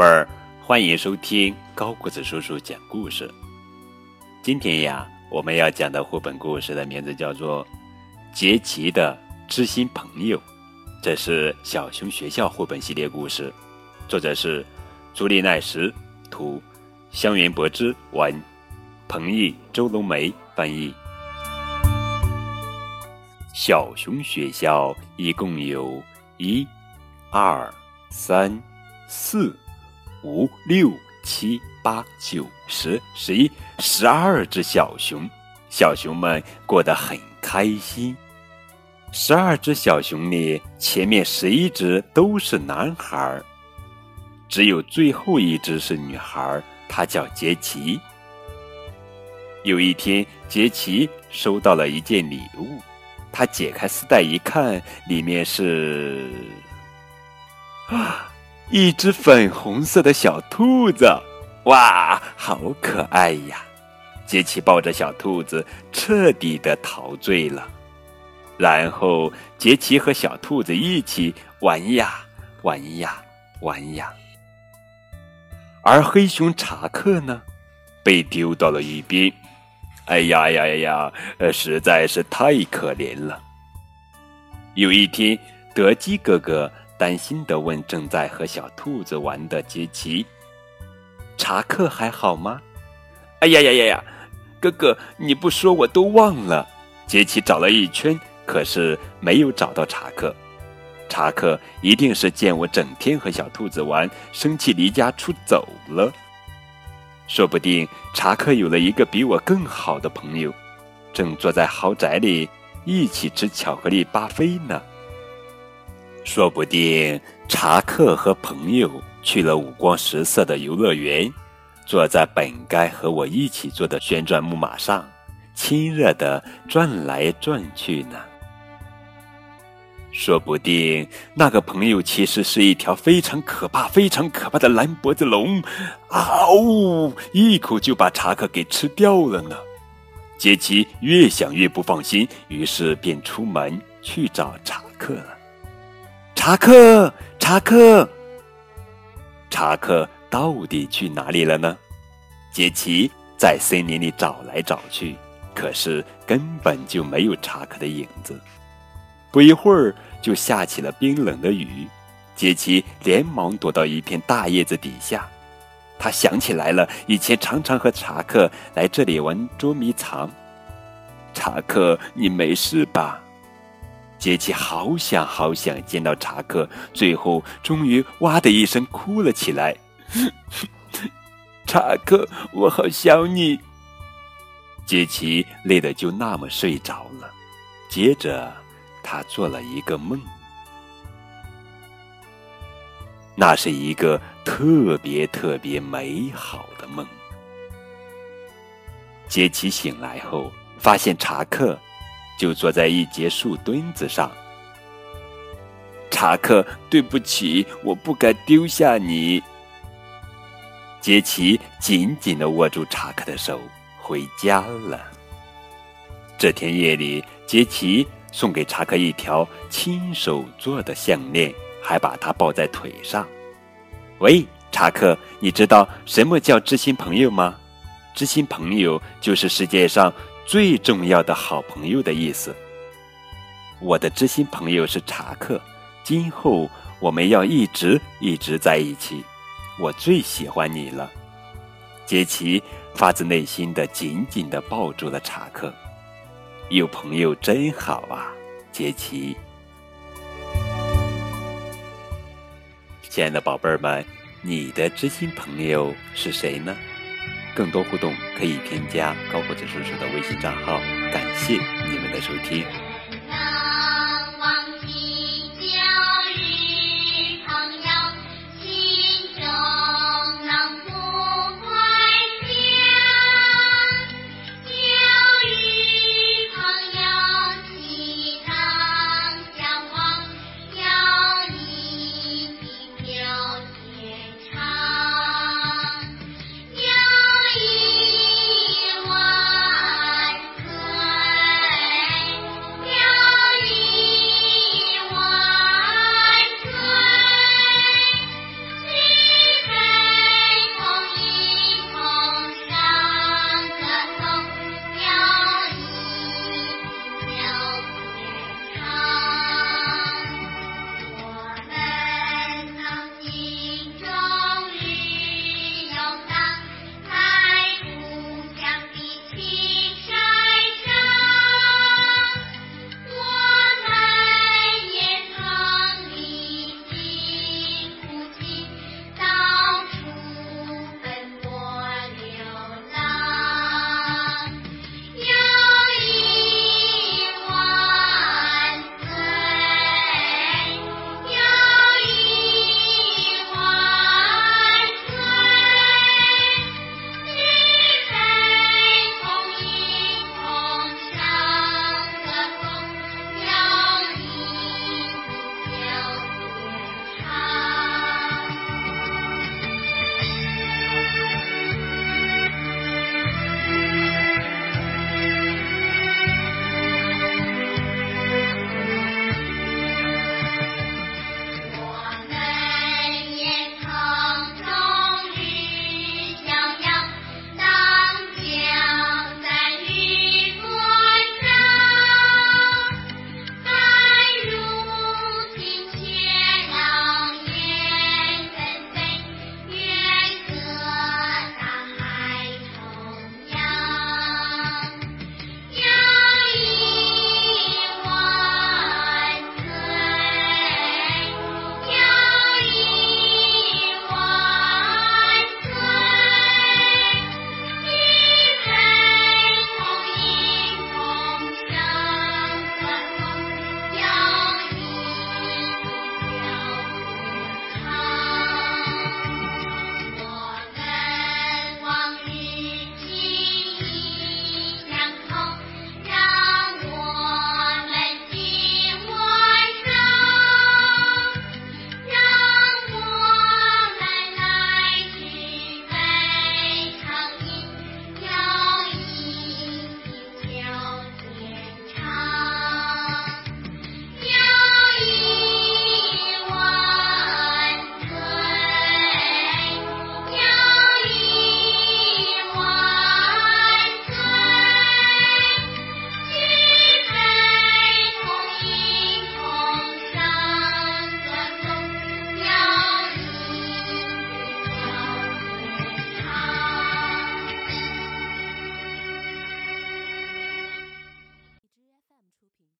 贝儿，欢迎收听高个子叔叔讲故事。今天呀，我们要讲的绘本故事的名字叫做《杰奇的知心朋友》，这是小熊学校绘本系列故事，作者是朱丽奈什，图香园博之文，彭毅、周龙梅翻译。小熊学校一共有一、二、三、四、五、六、七、八、九、十、十一、十二只小熊，小熊们过得很开心。十二只小熊里，前面十一只都是男孩儿，只有最后一只是女孩儿，她叫杰奇。有一天，杰奇收到了一件礼物。他解开丝带一看，里面是 啊，一只粉红色的小兔子，哇，好可爱呀！杰奇抱着小兔子，彻底的陶醉了。然后，杰奇和小兔子一起玩呀玩呀玩呀。而黑熊查克呢，被丢到了一边。哎呀呀呀呀！呃，实在是太可怜了。有一天，德基哥哥担心的问正在和小兔子玩的杰奇：“查克还好吗？”“哎呀呀呀呀！哥哥，你不说我都忘了。”杰奇找了一圈，可是没有找到查克。查克一定是见我整天和小兔子玩，生气离家出走了。说不定查克有了一个比我更好的朋友，正坐在豪宅里一起吃巧克力巴菲呢。说不定查克和朋友去了五光十色的游乐园，坐在本该和我一起坐的旋转木马上，亲热的转来转去呢。说不定那个朋友其实是一条非常可怕、非常可怕的蓝脖子龙，啊呜！一口就把查克给吃掉了呢。杰奇越想越不放心，于是便出门去找查克了。查克，查克，查克到底去哪里了呢？杰奇在森林里找来找去，可是根本就没有查克的影子。不一会儿，就下起了冰冷的雨。杰奇连忙躲到一片大叶子底下。他想起来了，以前常常和查克来这里玩捉迷藏。查克，你没事吧？杰奇好想好想见到查克，最后终于哇的一声哭了起来。查克，我好想你。杰奇累得就那么睡着了。接着。他做了一个梦，那是一个特别特别美好的梦。杰奇醒来后，发现查克就坐在一节树墩子上。查克，对不起，我不该丢下你。杰奇紧紧的握住查克的手，回家了。这天夜里，杰奇。送给查克一条亲手做的项链，还把它抱在腿上。喂，查克，你知道什么叫知心朋友吗？知心朋友就是世界上最重要的好朋友的意思。我的知心朋友是查克，今后我们要一直一直在一起。我最喜欢你了。杰奇发自内心的紧紧的抱住了查克。有朋友真好啊，杰奇！亲爱的宝贝儿们，你的知心朋友是谁呢？更多互动可以添加高个子叔叔的微信账号。感谢你们的收听。